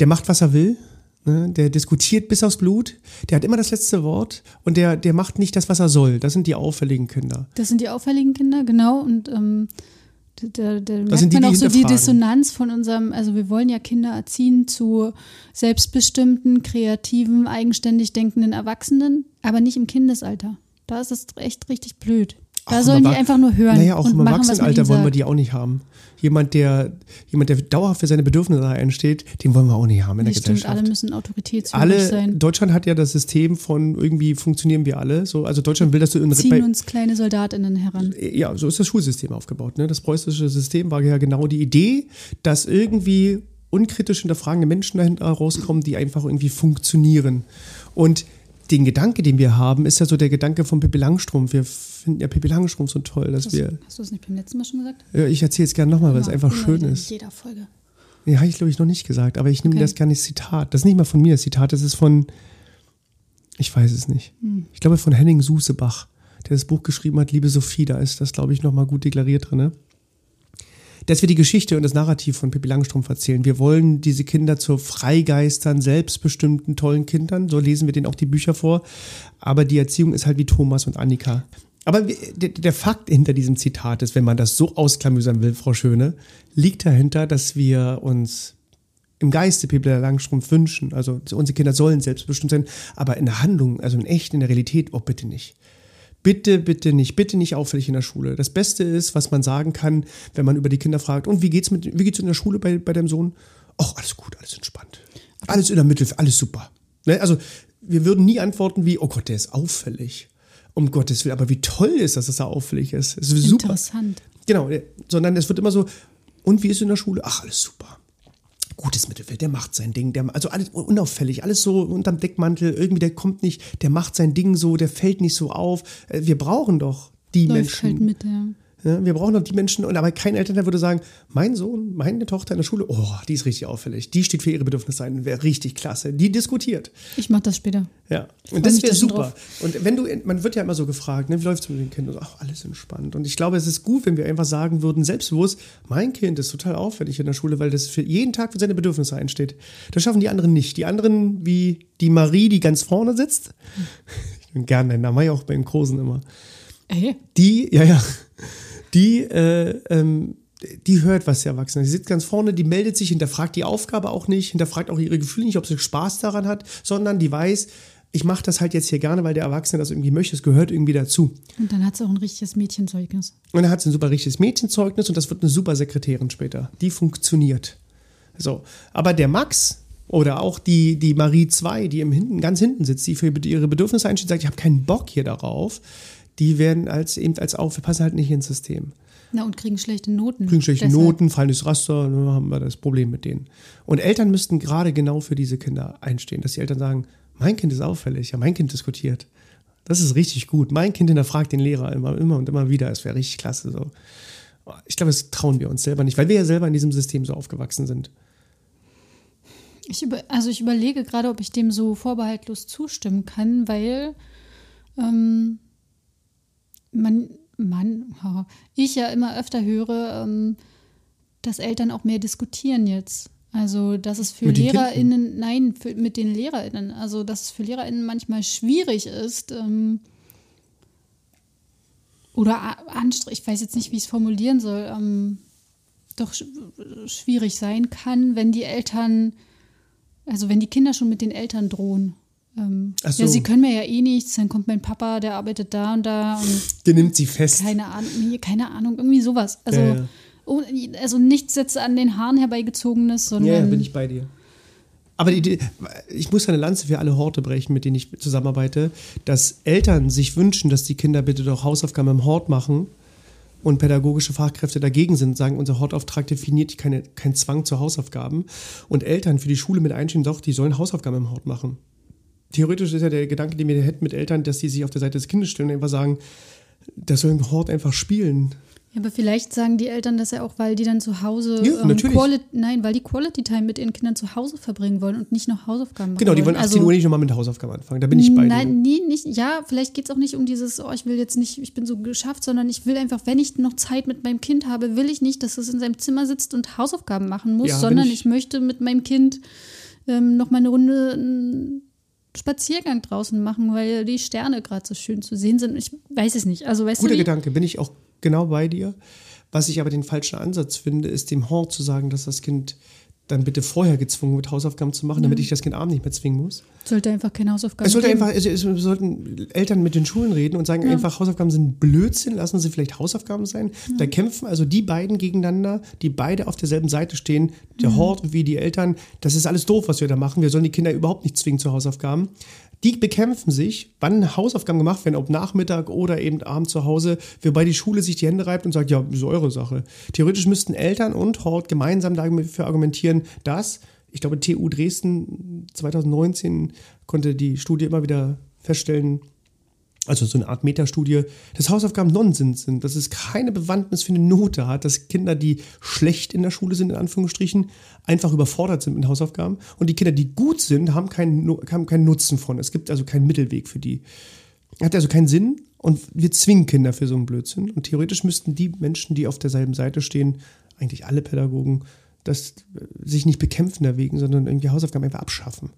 S2: der macht, was er will. Ne? Der diskutiert bis aufs Blut, der hat immer das letzte Wort und der, der macht nicht das, was er soll. Das sind die auffälligen Kinder.
S1: Das sind die auffälligen Kinder, genau. Und ähm, da, da merkt die, man auch so die Dissonanz von unserem, also wir wollen ja Kinder erziehen zu selbstbestimmten, kreativen, eigenständig denkenden Erwachsenen, aber nicht im Kindesalter. Da ist es echt richtig blöd. Da Ach, sollen die einfach nur hören.
S2: Naja, auch im Erwachsenenalter wollen wir die auch nicht haben. Jemand, der, jemand, der dauerhaft für seine Bedürfnisse einsteht, den wollen wir auch nicht haben in das der stimmt, Gesellschaft.
S1: Alle müssen autoritätsfähig sein.
S2: Deutschland hat ja das System von irgendwie funktionieren wir alle. So, also Deutschland will, dass du
S1: in Ziehen uns kleine Soldatinnen heran.
S2: Ja, so ist das Schulsystem aufgebaut. Ne? Das preußische System war ja genau die Idee, dass irgendwie unkritisch hinterfragende Menschen dahinter rauskommen, die einfach irgendwie funktionieren. Und den Gedanke, den wir haben, ist ja so der Gedanke von Pippi Langstrumpf. Wir finden ja Pippi Langstrumpf so toll, dass
S1: hast,
S2: wir.
S1: Hast du das nicht beim letzten Mal schon gesagt?
S2: Ja, ich erzähle es gerne nochmal, weil es einfach schön ist.
S1: In jeder Folge.
S2: Nee, habe ich glaube ich noch nicht gesagt, aber ich nehme okay. das gar nicht Zitat. Das ist nicht mal von mir das Zitat, das ist von, ich weiß es nicht. Hm. Ich glaube von Henning Susebach, der das Buch geschrieben hat, Liebe Sophie, da ist das glaube ich nochmal gut deklariert drin. Ne? Dass wir die Geschichte und das Narrativ von Pippi Langstrumpf erzählen. Wir wollen diese Kinder zu Freigeistern, selbstbestimmten, tollen Kindern. So lesen wir denen auch die Bücher vor. Aber die Erziehung ist halt wie Thomas und Annika. Aber der, Fakt hinter diesem Zitat ist, wenn man das so ausklamüsern will, Frau Schöne, liegt dahinter, dass wir uns im Geiste Pippi Langstrumpf wünschen. Also unsere Kinder sollen selbstbestimmt sein, aber in der Handlung, also in echt, in der Realität, oh bitte nicht. Bitte, bitte nicht, bitte nicht auffällig in der Schule. Das Beste ist, was man sagen kann, wenn man über die Kinder fragt, und wie geht's mit, wie geht's in der Schule bei, bei deinem Sohn? Ach, alles gut, alles entspannt. Alles in der Mitte, alles super. Ne? Also, wir würden nie antworten wie, oh Gott, der ist auffällig. Um Gottes Willen, aber wie toll ist das, dass er auffällig ist. Das ist super.
S1: Interessant.
S2: Genau, sondern es wird immer so, und wie ist in der Schule? Ach, alles super gutes Mittelfeld, der macht sein Ding, der, also alles unauffällig, alles so unterm Deckmantel, irgendwie der kommt nicht, der macht sein Ding so, der fällt nicht so auf. Äh, wir brauchen doch die Läuft Menschen. Halt mit, ja. Wir brauchen noch die Menschen, und aber kein Elternteil würde sagen, mein Sohn, meine Tochter in der Schule, oh, die ist richtig auffällig, die steht für ihre Bedürfnisse ein, wäre richtig klasse, die diskutiert.
S1: Ich mache das später.
S2: Ja, und das wäre super. Drauf. Und wenn du, man wird ja immer so gefragt, ne, wie läuft es mit den Kindern? Ach, alles entspannt. Und ich glaube, es ist gut, wenn wir einfach sagen würden, selbstbewusst, mein Kind ist total auffällig in der Schule, weil das für jeden Tag für seine Bedürfnisse einsteht. Das schaffen die anderen nicht. Die anderen, wie die Marie, die ganz vorne sitzt, ich bin gerne deinen Namen, auch beim Großen immer.
S1: Ey.
S2: Die, ja, ja die, äh, ähm, die hört, was der Erwachsene. Die sitzt ganz vorne, die meldet sich, hinterfragt die Aufgabe auch nicht, hinterfragt auch ihre Gefühle nicht, ob sie Spaß daran hat, sondern die weiß, ich mache das halt jetzt hier gerne, weil der Erwachsene das irgendwie möchte. Es gehört irgendwie dazu.
S1: Und dann hat sie auch ein richtiges Mädchenzeugnis.
S2: Und dann hat sie ein super richtiges Mädchenzeugnis und das wird eine super Sekretärin später. Die funktioniert. So. Aber der Max oder auch die, die Marie 2, die im hinten, ganz hinten sitzt, die für ihre Bedürfnisse einsteht, sagt, ich habe keinen Bock hier darauf, die werden als eben als auf, wir passen halt nicht ins System.
S1: Na, und kriegen schlechte Noten.
S2: Kriegen schlechte Deshalb. Noten, fallen durchs Raster, dann haben wir das Problem mit denen. Und Eltern müssten gerade genau für diese Kinder einstehen, dass die Eltern sagen, mein Kind ist auffällig, ja, mein Kind diskutiert. Das ist richtig gut. Mein Kind hinterfragt den Lehrer immer, immer und immer wieder. Es wäre richtig klasse. So. Ich glaube, das trauen wir uns selber nicht, weil wir ja selber in diesem System so aufgewachsen sind.
S1: Ich über, also ich überlege gerade, ob ich dem so vorbehaltlos zustimmen kann, weil ähm, man, man, ich ja immer öfter höre, ähm, dass Eltern auch mehr diskutieren jetzt. Also, dass es für LehrerInnen, nein, für, mit den LehrerInnen, also, dass es für LehrerInnen manchmal schwierig ist, ähm, oder anstrengend, ich weiß jetzt nicht, wie ich es formulieren soll, ähm, doch sch schwierig sein kann, wenn die Eltern, also wenn die Kinder schon mit den Eltern drohen. Ähm, so. Ja, sie können mir ja eh nichts, dann kommt mein Papa, der arbeitet da und da. Und
S2: der nimmt sie fest.
S1: Keine Ahnung, keine Ahnung, irgendwie sowas. Also, ja, ja. Oh, also nichts jetzt an den Haaren herbeigezogenes, sondern.
S2: Ja, bin ich bei dir. Aber die, ich muss eine Lanze für alle Horte brechen, mit denen ich zusammenarbeite, dass Eltern sich wünschen, dass die Kinder bitte doch Hausaufgaben im Hort machen und pädagogische Fachkräfte dagegen sind, sagen, unser Hortauftrag definiert keine, keinen Zwang zu Hausaufgaben. Und Eltern für die Schule mit einschieben, doch, die sollen Hausaufgaben im Hort machen. Theoretisch ist ja der Gedanke, den wir hätten mit Eltern, dass sie sich auf der Seite des Kindes stellen und einfach sagen, das soll im Hort einfach spielen.
S1: Ja, aber vielleicht sagen die Eltern das ja auch, weil die dann zu Hause
S2: ja, ähm,
S1: Quality, nein, weil die Quality Time mit ihren Kindern zu Hause verbringen wollen und nicht noch Hausaufgaben machen.
S2: Genau, die wollen 18 also, Uhr nicht nochmal mit Hausaufgaben anfangen. Da bin ich bei
S1: Nein, nie, nicht. Ja, vielleicht geht es auch nicht um dieses, oh, ich will jetzt nicht, ich bin so geschafft, sondern ich will einfach, wenn ich noch Zeit mit meinem Kind habe, will ich nicht, dass es in seinem Zimmer sitzt und Hausaufgaben machen muss, ja, sondern ich, ich, möchte mit meinem Kind ähm, noch mal eine Runde Spaziergang draußen machen, weil die Sterne gerade so schön zu sehen sind. Ich weiß es nicht. Also, weißt
S2: Guter
S1: du,
S2: Gedanke, bin ich auch genau bei dir. Was ich aber den falschen Ansatz finde, ist dem Hort zu sagen, dass das Kind dann bitte vorher gezwungen wird, Hausaufgaben zu machen, damit ich das Kind abends nicht mehr zwingen muss.
S1: Sollte einfach keine Hausaufgaben
S2: es sollte geben. einfach, es, es, sollten Eltern mit den Schulen reden und sagen ja. einfach, Hausaufgaben sind Blödsinn, lassen sie vielleicht Hausaufgaben sein. Ja. Da kämpfen also die beiden gegeneinander, die beide auf derselben Seite stehen, der Hort wie die Eltern. Das ist alles doof, was wir da machen. Wir sollen die Kinder überhaupt nicht zwingen zu Hausaufgaben. Die bekämpfen sich, wann Hausaufgaben gemacht werden, ob Nachmittag oder eben Abend zu Hause, wobei die Schule sich die Hände reibt und sagt, ja, ist eure Sache. Theoretisch müssten Eltern und Hort gemeinsam dafür argumentieren, dass, ich glaube, TU Dresden 2019 konnte die Studie immer wieder feststellen, also so eine Art Metastudie, dass Hausaufgaben Nonsens sind, dass es keine Bewandtnis für eine Note hat, dass Kinder, die schlecht in der Schule sind, in Anführungsstrichen, einfach überfordert sind mit Hausaufgaben und die Kinder, die gut sind, haben keinen, haben keinen Nutzen von. Es gibt also keinen Mittelweg für die. Hat also keinen Sinn und wir zwingen Kinder für so einen Blödsinn. Und theoretisch müssten die Menschen, die auf derselben Seite stehen, eigentlich alle Pädagogen, das sich nicht bekämpfen deswegen, sondern irgendwie Hausaufgaben einfach abschaffen.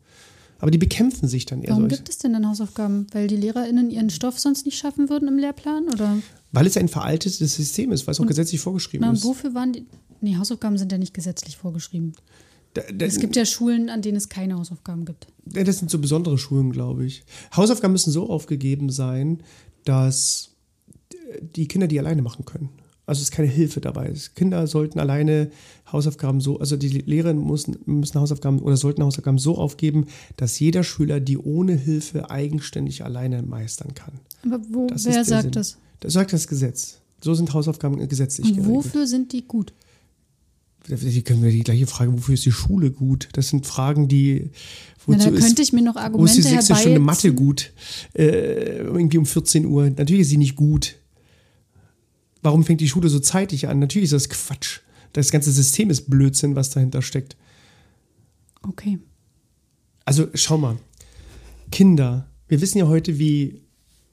S2: Aber die bekämpfen sich dann eher.
S1: Warum solche. gibt es denn dann Hausaufgaben? Weil die LehrerInnen ihren Stoff sonst nicht schaffen würden im Lehrplan? Oder?
S2: Weil es ein veraltetes System ist, weil es auch gesetzlich vorgeschrieben
S1: na,
S2: ist.
S1: Und wofür waren die. Nee, Hausaufgaben sind ja nicht gesetzlich vorgeschrieben. Da, da, es gibt ja Schulen, an denen es keine Hausaufgaben gibt.
S2: Das sind so besondere Schulen, glaube ich. Hausaufgaben müssen so aufgegeben sein, dass die Kinder die alleine machen können. Also es ist keine Hilfe dabei. Kinder sollten alleine Hausaufgaben so, also die Lehrer müssen, müssen Hausaufgaben oder sollten Hausaufgaben so aufgeben, dass jeder Schüler die ohne Hilfe eigenständig alleine meistern kann.
S1: Aber wo, wer sagt Sinn. das?
S2: Das sagt das Gesetz. So sind Hausaufgaben gesetzlich
S1: Und geregelt. Wofür sind die gut?
S2: Die können wir die gleiche Frage, wofür ist die Schule gut? Das sind Fragen, die.
S1: Wozu Na, da könnte ist, ich mir noch Argumente Wo ist
S2: die sechste Stunde Mathe gut? Äh, irgendwie um 14 Uhr. Natürlich ist sie nicht gut. Warum fängt die Schule so zeitig an? Natürlich ist das Quatsch. Das ganze System ist Blödsinn, was dahinter steckt.
S1: Okay.
S2: Also schau mal. Kinder. Wir wissen ja heute, wie,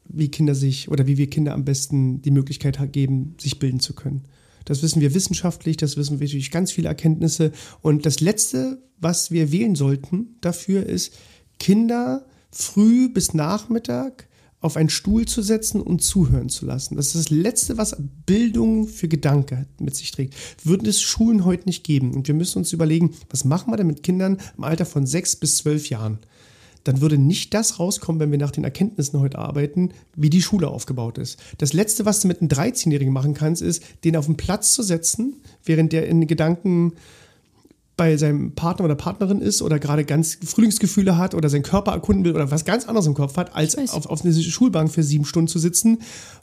S2: wie Kinder sich oder wie wir Kinder am besten die Möglichkeit geben, sich bilden zu können. Das wissen wir wissenschaftlich, das wissen wir durch ganz viele Erkenntnisse. Und das Letzte, was wir wählen sollten dafür, ist, Kinder früh bis Nachmittag auf einen Stuhl zu setzen und zuhören zu lassen. Das ist das Letzte, was Bildung für Gedanke mit sich trägt. Würden es Schulen heute nicht geben und wir müssen uns überlegen, was machen wir denn mit Kindern im Alter von sechs bis zwölf Jahren? Dann würde nicht das rauskommen, wenn wir nach den Erkenntnissen heute arbeiten, wie die Schule aufgebaut ist. Das Letzte, was du mit einem 13-Jährigen machen kannst, ist, den auf den Platz zu setzen, während der in Gedanken bei seinem Partner oder Partnerin ist oder gerade ganz Frühlingsgefühle hat oder seinen Körper erkunden will oder was ganz anderes im Kopf hat, als auf, auf eine Schulbank für sieben Stunden zu sitzen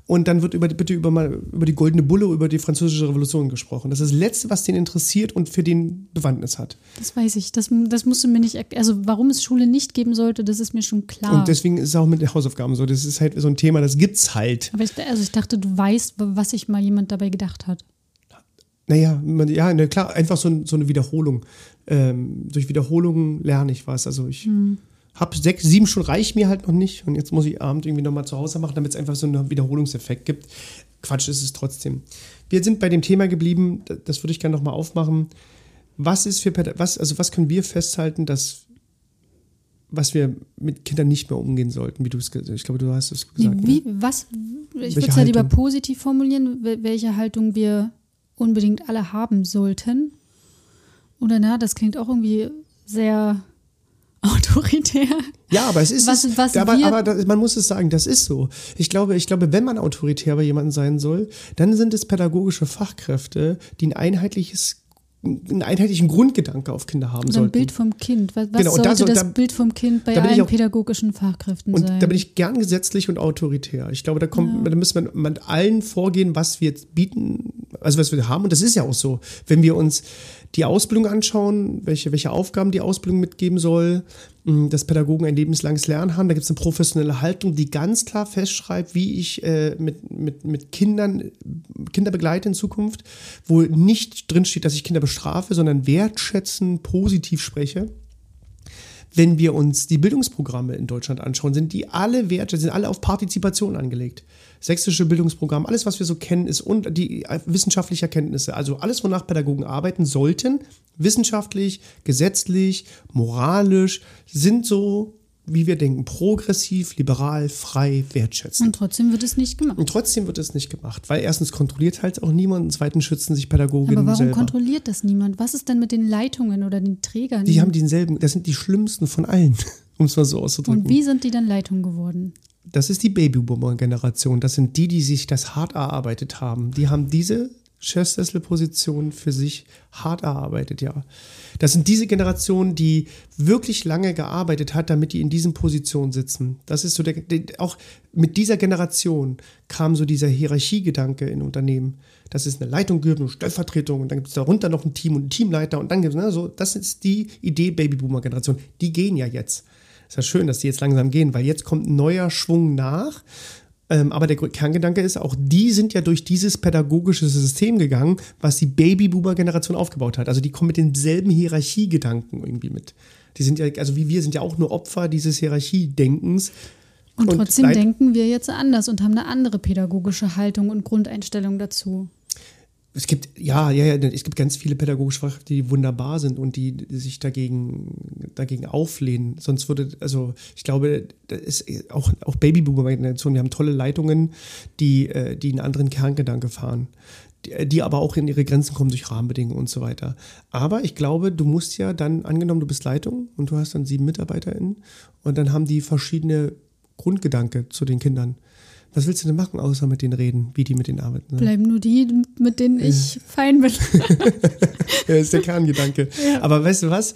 S2: und dann wird über, bitte über, mal, über die Goldene Bulle, über die Französische Revolution gesprochen. Das ist das Letzte, was den interessiert und für den Bewandtnis hat.
S1: Das weiß ich. Das, das musst du mir nicht Also, warum es Schule nicht geben sollte, das ist mir schon klar.
S2: Und deswegen ist es auch mit den Hausaufgaben so. Das ist halt so ein Thema, das gibt's halt.
S1: Aber ich, also ich dachte, du weißt, was sich mal jemand dabei gedacht hat.
S2: Naja, man, ja, na klar, einfach so, so eine Wiederholung. Ähm, durch Wiederholungen lerne ich was. Also ich hm. habe sechs, sieben Stunden reicht mir halt noch nicht und jetzt muss ich abend irgendwie nochmal zu Hause machen, damit es einfach so einen Wiederholungseffekt gibt. Quatsch ist es trotzdem. Wir sind bei dem Thema geblieben, das würde ich gerne nochmal aufmachen. Was ist für was, also was können wir festhalten, dass was wir mit Kindern nicht mehr umgehen sollten, wie du es ich glaube, du hast es gesagt.
S1: Wie, ne? was, ich würde es ja lieber positiv formulieren, welche Haltung wir unbedingt alle haben sollten. Oder na, das klingt auch irgendwie sehr autoritär.
S2: Ja, aber es ist, was, was aber, aber das, man muss es sagen, das ist so. Ich glaube, ich glaube, wenn man autoritär bei jemandem sein soll, dann sind es pädagogische Fachkräfte, die ein einheitliches einen einheitlichen Grundgedanke auf Kinder haben
S1: so
S2: ein
S1: sollten. Bild vom Kind. Was, was genau, sollte da, so, das da, Bild vom Kind bei allen auch, pädagogischen Fachkräften
S2: und
S1: sein?
S2: Da bin ich gern gesetzlich und autoritär. Ich glaube, da kommt, ja. da müssen wir mit allen vorgehen, was wir jetzt bieten, also was wir haben. Und das ist ja auch so. Wenn wir uns die Ausbildung anschauen, welche, welche Aufgaben die Ausbildung mitgeben soll, hm, dass Pädagogen ein lebenslanges Lernen haben. Da gibt es eine professionelle Haltung, die ganz klar festschreibt, wie ich äh, mit, mit, mit Kindern, Kinder begleite in Zukunft, wo nicht drinsteht, dass ich Kinder bestrafe, sondern wertschätzen, positiv spreche wenn wir uns die Bildungsprogramme in Deutschland anschauen, sind die alle Werte, sind alle auf Partizipation angelegt. Sächsische Bildungsprogramm, alles, was wir so kennen, ist und die äh, wissenschaftliche Erkenntnisse, also alles, wonach Pädagogen arbeiten sollten, wissenschaftlich, gesetzlich, moralisch, sind so wie wir denken, progressiv, liberal, frei, wertschätzend.
S1: Und trotzdem wird es nicht gemacht.
S2: Und trotzdem wird es nicht gemacht, weil erstens kontrolliert halt auch niemand und zweitens schützen sich Pädagogen
S1: Aber warum
S2: selber.
S1: kontrolliert das niemand? Was ist denn mit den Leitungen oder den Trägern?
S2: Die haben denselben, das sind die schlimmsten von allen, um es mal so auszudrücken.
S1: Und wie sind die dann Leitung geworden?
S2: Das ist die Babyboomer-Generation. Das sind die, die sich das hart erarbeitet haben. Die haben diese Chefsessel-Position für sich hart erarbeitet, ja. Das sind diese Generationen, die wirklich lange gearbeitet hat, damit die in diesen Positionen sitzen. Das ist so der, auch mit dieser Generation kam so dieser Hierarchiegedanke in Unternehmen. Das ist eine Leitung gibt, eine Stellvertretung und dann gibt es darunter noch ein Team und einen Teamleiter und dann gibt es, ne, so, das ist die Idee Babyboomer-Generation. Die gehen ja jetzt. Ist ja schön, dass die jetzt langsam gehen, weil jetzt kommt ein neuer Schwung nach ähm, aber der Kerngedanke ist, auch die sind ja durch dieses pädagogische System gegangen, was die Babyboomer-Generation aufgebaut hat. Also die kommen mit denselben Hierarchiegedanken irgendwie mit. Die sind ja, also wie wir sind ja auch nur Opfer dieses Hierarchiedenkens.
S1: Und, und trotzdem denken wir jetzt anders und haben eine andere pädagogische Haltung und Grundeinstellung dazu
S2: es gibt, ja, ja, ja, es gibt ganz viele pädagogische Fachkräfte, die wunderbar sind und die sich dagegen, dagegen auflehnen. Sonst würde, also ich glaube, das ist auch, auch Babyboomer-Generation, die haben tolle Leitungen, die, äh, die einen anderen Kerngedanke fahren. Die, die aber auch in ihre Grenzen kommen durch Rahmenbedingungen und so weiter. Aber ich glaube, du musst ja dann, angenommen, du bist Leitung und du hast dann sieben MitarbeiterInnen und dann haben die verschiedene Grundgedanke zu den Kindern was willst du denn machen, außer mit denen reden, wie die mit denen arbeiten?
S1: Ne? Bleiben nur die, mit denen ich fein bin.
S2: ja, ist der Kerngedanke. Ja. Aber weißt du was?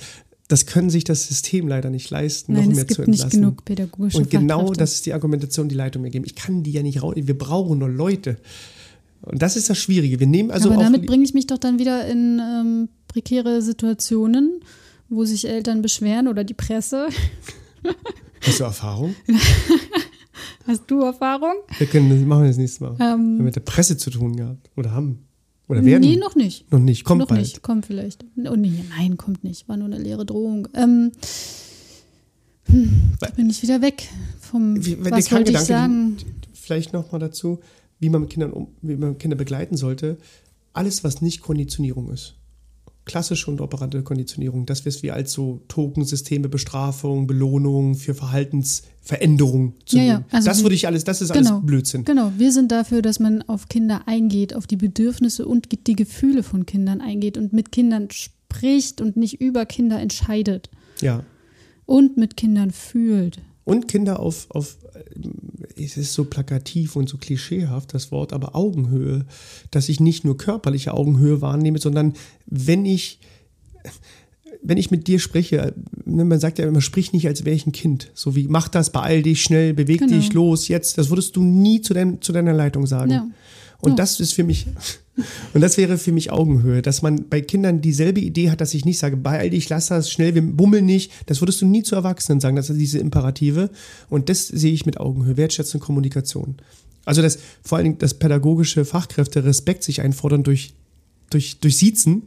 S2: Das können sich das System leider nicht leisten,
S1: Nein,
S2: noch mehr
S1: zu entlassen. Es gibt nicht genug pädagogische
S2: Und genau das ist die Argumentation, die Leitung mir geben. Ich kann die ja nicht raus. Wir brauchen nur Leute. Und das ist das Schwierige. Wir nehmen also
S1: Aber damit bringe ich mich doch dann wieder in ähm, prekäre Situationen, wo sich Eltern beschweren oder die Presse.
S2: Hast du Erfahrung?
S1: Hast du Erfahrung?
S2: Wir können das machen wir das nächste Mal. Ähm, wir haben mit der Presse zu tun gehabt. Oder haben. Oder werden.
S1: Nee, noch nicht.
S2: Noch nicht. Kommt
S1: noch
S2: bald.
S1: nicht. Kommt vielleicht. Oh, nee, nein, kommt nicht. War nur eine leere Drohung. Ähm, hm, da bin ich wieder weg vom. Wie, was wollte ich sagen?
S2: Vielleicht noch mal dazu, wie man mit Kindern um, wie man Kinder begleiten sollte. Alles, was nicht Konditionierung ist. Klassische und operante Konditionierung, das, was wir als so Tokensysteme, Bestrafung, Belohnung für Verhaltensveränderung zu
S1: Ja, ja,
S2: nehmen.
S1: also
S2: das würde ich alles, das ist
S1: Genau.
S2: alles Blödsinn.
S1: Genau, wir sind dafür, dass man auf Kinder eingeht, auf die Bedürfnisse und die Gefühle von Kindern eingeht und mit Kindern spricht und nicht über Kinder entscheidet
S2: Ja.
S1: und mit Kindern fühlt.
S2: Und Kinder auf, auf, es ist so plakativ und so klischeehaft, das Wort, aber Augenhöhe, dass ich nicht nur körperliche Augenhöhe wahrnehme, sondern wenn ich, wenn ich mit dir spreche, ne, man sagt ja immer, sprich nicht, als wäre ich ein Kind. So wie, mach das, beeil dich, schnell, beweg
S1: Genau.
S2: dich, los, jetzt. Das würdest du nie zu, dein, zu deiner Leitung sagen.
S1: Ja.
S2: Und
S1: Ja.
S2: das ist für mich, und das wäre für mich Augenhöhe, dass man bei Kindern dieselbe Idee hat, dass ich nicht sage, beeil dich, lass das schnell, wir bummeln nicht. Das würdest du nie zu Erwachsenen sagen, das sind diese Imperative. Und das sehe ich mit Augenhöhe, wertschätzende Kommunikation. Also das, vor allen Dingen das pädagogische Fachkräfte Respekt sich einfordern durch, durch, durch Siezen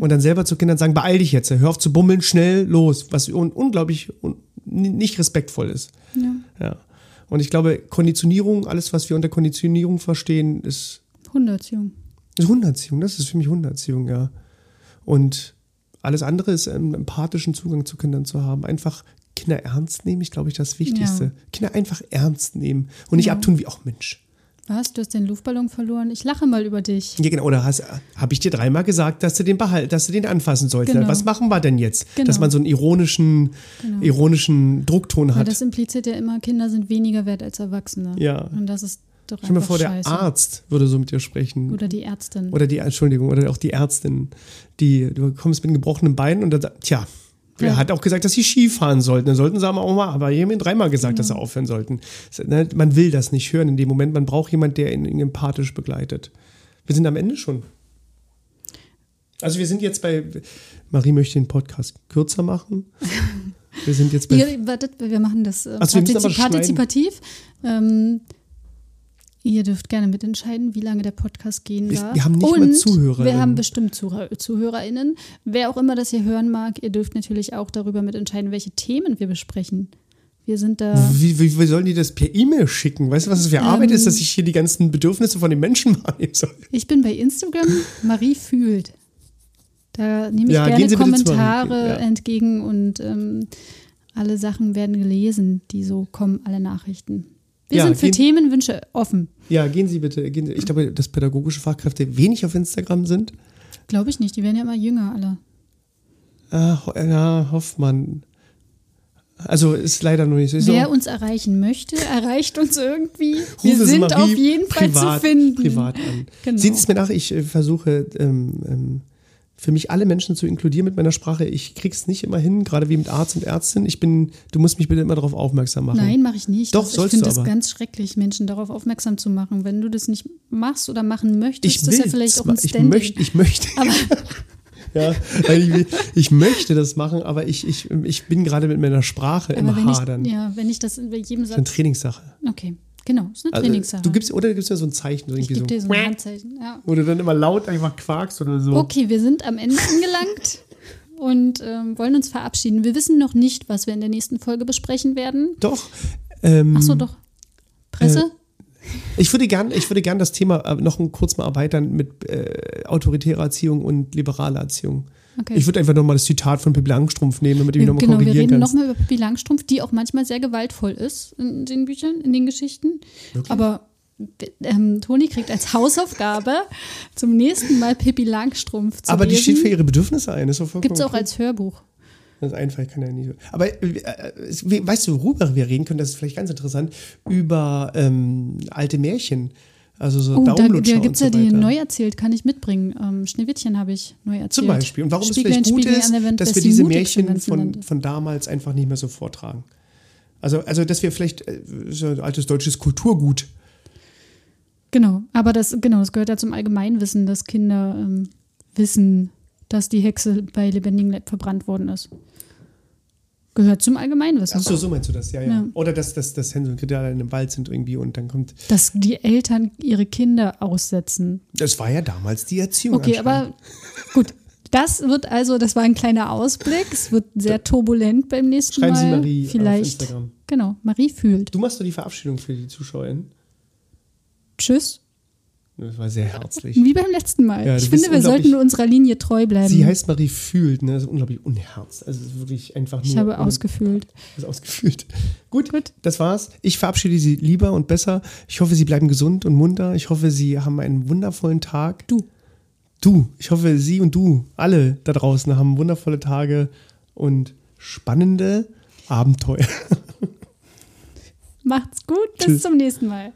S2: und dann selber zu Kindern sagen, beeil dich jetzt, hör auf zu bummeln, schnell, los, was un unglaublich un nicht respektvoll ist.
S1: Ja.
S2: Ja. Und ich glaube, Konditionierung, alles, was wir unter Konditionierung verstehen, ist,
S1: Hundertziehung.
S2: ist Hundertziehung. Das ist für mich Hundertziehung, ja. Und alles andere ist, einen empathischen Zugang zu Kindern zu haben. Einfach Kinder ernst nehmen, ich glaube, ich das Wichtigste.
S1: Ja.
S2: Kinder einfach ernst nehmen und nicht
S1: Ja.
S2: abtun wie, ach Mensch.
S1: Was? Du hast den Luftballon verloren? Ich lache mal über dich.
S2: Ja, genau. Oder habe ich dir dreimal gesagt, dass du den behalt, dass du den anfassen sollst?
S1: Genau.
S2: Was machen wir denn jetzt?
S1: Genau.
S2: Dass man so einen ironischen,
S1: Genau.
S2: ironischen Druckton
S1: Weil
S2: hat.
S1: das impliziert ja immer, Kinder sind weniger wert als Erwachsene.
S2: Ja.
S1: Und das ist doch
S2: Stell
S1: einfach
S2: vor, der
S1: scheiße.
S2: Arzt würde so mit dir sprechen.
S1: Oder die Ärztin.
S2: Oder die, Entschuldigung, oder auch die Ärztin, die, du kommst mit einem gebrochenen Bein und dann sagt, tja,
S1: Ja.
S2: hat auch gesagt, dass sie Ski fahren sollten? Dann sollten sie aber auch mal, aber ihnen dreimal gesagt, dass sie aufhören sollten. Ne, Man will das nicht hören in dem Moment, man braucht jemanden, der ihn, ihn empathisch begleitet. Wir sind am Ende schon. Also wir sind jetzt bei, Marie möchte den Podcast kürzer machen. Wir sind jetzt bei,
S1: Ihr, wartet, wir machen das äh,
S2: Ach so, wir müssen aber
S1: partizip
S2: schneiden.
S1: partizipativ. Ähm, ihr dürft gerne mitentscheiden, wie lange der Podcast gehen darf.
S2: wir haben nicht
S1: Und
S2: mal ZuhörerInnen.
S1: Wir haben bestimmt Zuhör ZuhörerInnen. Wer auch immer das hier hören mag, ihr dürft natürlich auch darüber mitentscheiden, welche Themen wir besprechen. Wir sind da.
S2: wie, wie, wie sollen die das per E-Mail schicken? Weißt du, was das für Arbeit
S1: Ähm.
S2: ist, dass ich hier die ganzen Bedürfnisse von den Menschen wahrnehmen soll?
S1: Ich bin bei Instagram, Marie fühlt. Da nehme ich
S2: Ja,
S1: gerne Kommentare
S2: ja.
S1: entgegen und ähm, alle Sachen werden gelesen, die so kommen, alle Nachrichten. Wir
S2: Ja,
S1: sind für
S2: gehen-
S1: Themenwünsche offen.
S2: Ja, gehen Sie bitte. Gehen Sie. Ich glaube, dass pädagogische Fachkräfte wenig auf Instagram sind.
S1: Glaube ich nicht, die werden ja immer jünger alle.
S2: Ah, ho- ja, Hoffmann. Also ist leider noch nicht so.
S1: Wer uns erreichen möchte, erreicht uns irgendwie. Wir sind auf jeden Fall
S2: privat,
S1: zu finden.
S2: Privat an.
S1: Genau.
S2: Sehen Sie es mir nach, ich äh, versuche ähm, ähm, für mich alle Menschen zu inkludieren mit meiner Sprache. Ich krieg's nicht immer hin, gerade wie mit Arzt und Ärztin. Ich bin, du musst mich bitte immer darauf aufmerksam machen.
S1: Nein, mache ich nicht.
S2: Doch,
S1: das, ich
S2: sollst
S1: finde
S2: du
S1: das
S2: aber.
S1: ganz schrecklich, Menschen darauf aufmerksam zu machen. Wenn du das nicht machst oder machen möchtest,
S2: ich
S1: ist das
S2: will,
S1: ja vielleicht auch ein
S2: ich
S1: Standing.
S2: möchte, ich möchte.
S1: Aber
S2: ja, ich, ich möchte das machen, aber ich, ich, ich bin gerade mit meiner Sprache im
S1: Aber wenn
S2: Hadern.
S1: ich, ja, wenn ich das bei jedem
S2: Das ist eine
S1: Satz.
S2: Trainingssache.
S1: Okay, genau, ist eine
S2: Also,
S1: Trainingssache.
S2: du gibst, oder du gibst mir so ein Zeichen, so
S1: ich
S2: irgendwie
S1: gebe dir
S2: so.
S1: so ein Handzeichen. Ja.
S2: Wo du dann immer laut einfach quakst oder so.
S1: Okay, wir sind am Ende angelangt und ähm, wollen uns verabschieden. Wir wissen noch nicht, was wir in der nächsten Folge besprechen werden.
S2: Doch. Ähm,
S1: Ach so, doch. Presse?
S2: Ich würde gern, ich würde gern das Thema äh, noch kurz mal erweitern mit äh, autoritärer Erziehung und liberaler Erziehung.
S1: Okay.
S2: Ich würde einfach nochmal das Zitat von Pippi Langstrumpf nehmen, damit du mich
S1: Wir,
S2: nochmal
S1: genau, wir
S2: korrigieren
S1: reden
S2: kannst.
S1: nochmal über Pippi Langstrumpf, die auch manchmal sehr gewaltvoll ist in den Büchern, in den Geschichten. Aber ähm, Toni kriegt als Hausaufgabe zum nächsten Mal Pippi Langstrumpf zu
S2: Aber die
S1: lesen.
S2: steht für ihre Bedürfnisse ein.
S1: Gibt es auch
S2: cool.
S1: als Hörbuch.
S2: Das ist einfach, ich kann ja nicht. Aber äh, äh, weißt du, worüber wir reden können? Das ist vielleicht ganz interessant. Über ähm, alte Märchen. Also so
S1: Oh, da,
S2: Daumenlutscher
S1: da gibt es ja
S2: und so
S1: die
S2: weiter.
S1: neu erzählt, kann ich mitbringen. Ähm, Schneewittchen habe ich neu erzählt.
S2: Zum Beispiel. Und warum es
S1: Spieglein,
S2: vielleicht gut ist,
S1: Wand,
S2: dass
S1: wer
S2: wir
S1: die
S2: diese Märchen von, von damals einfach nicht mehr so vortragen. Also, also dass wir vielleicht äh, so ein altes deutsches Kulturgut.
S1: Genau, aber das, genau, das gehört ja zum Allgemeinwissen, dass Kinder ähm, wissen, dass die Hexe bei lebendigem Leib verbrannt worden ist. Gehört zum Allgemeinwissen.
S2: Ach so, so meinst du das, ja, ja.
S1: Ja.
S2: Oder dass, dass, dass Hänsel und Gretel in einem Wald sind irgendwie und dann kommt.
S1: Dass die Eltern ihre Kinder aussetzen.
S2: Das war ja damals die Erziehung.
S1: Okay, aber gut. Das wird also, das war ein kleiner Ausblick. Es wird sehr turbulent beim nächsten
S2: Schreiben
S1: Mal.
S2: Sie Marie auf
S1: Vielleicht.
S2: Instagram.
S1: Genau, Marie fühlt.
S2: Du machst doch die Verabschiedung für die Zuschauerinnen.
S1: Tschüss.
S2: Das war sehr herzlich.
S1: Wie beim letzten Mal.
S2: Ja,
S1: ich finde, wir sollten unserer Linie treu bleiben.
S2: Sie heißt Marie Fühlt, ne? Das ist unglaublich unherzt. Also es ist wirklich einfach nur.
S1: ich habe ausgefühlt.
S2: ist ausgefühlt. Gut,
S1: Gut.
S2: das war's. Ich verabschiede Sie lieber und besser. Ich hoffe, Sie bleiben gesund und munter. Ich hoffe, Sie haben einen wundervollen Tag.
S1: Du.
S2: Du. Ich hoffe, Sie und du, alle da draußen, haben wundervolle Tage und spannende Abenteuer.
S1: Macht's gut. Bis
S2: Tschüss.
S1: zum nächsten Mal.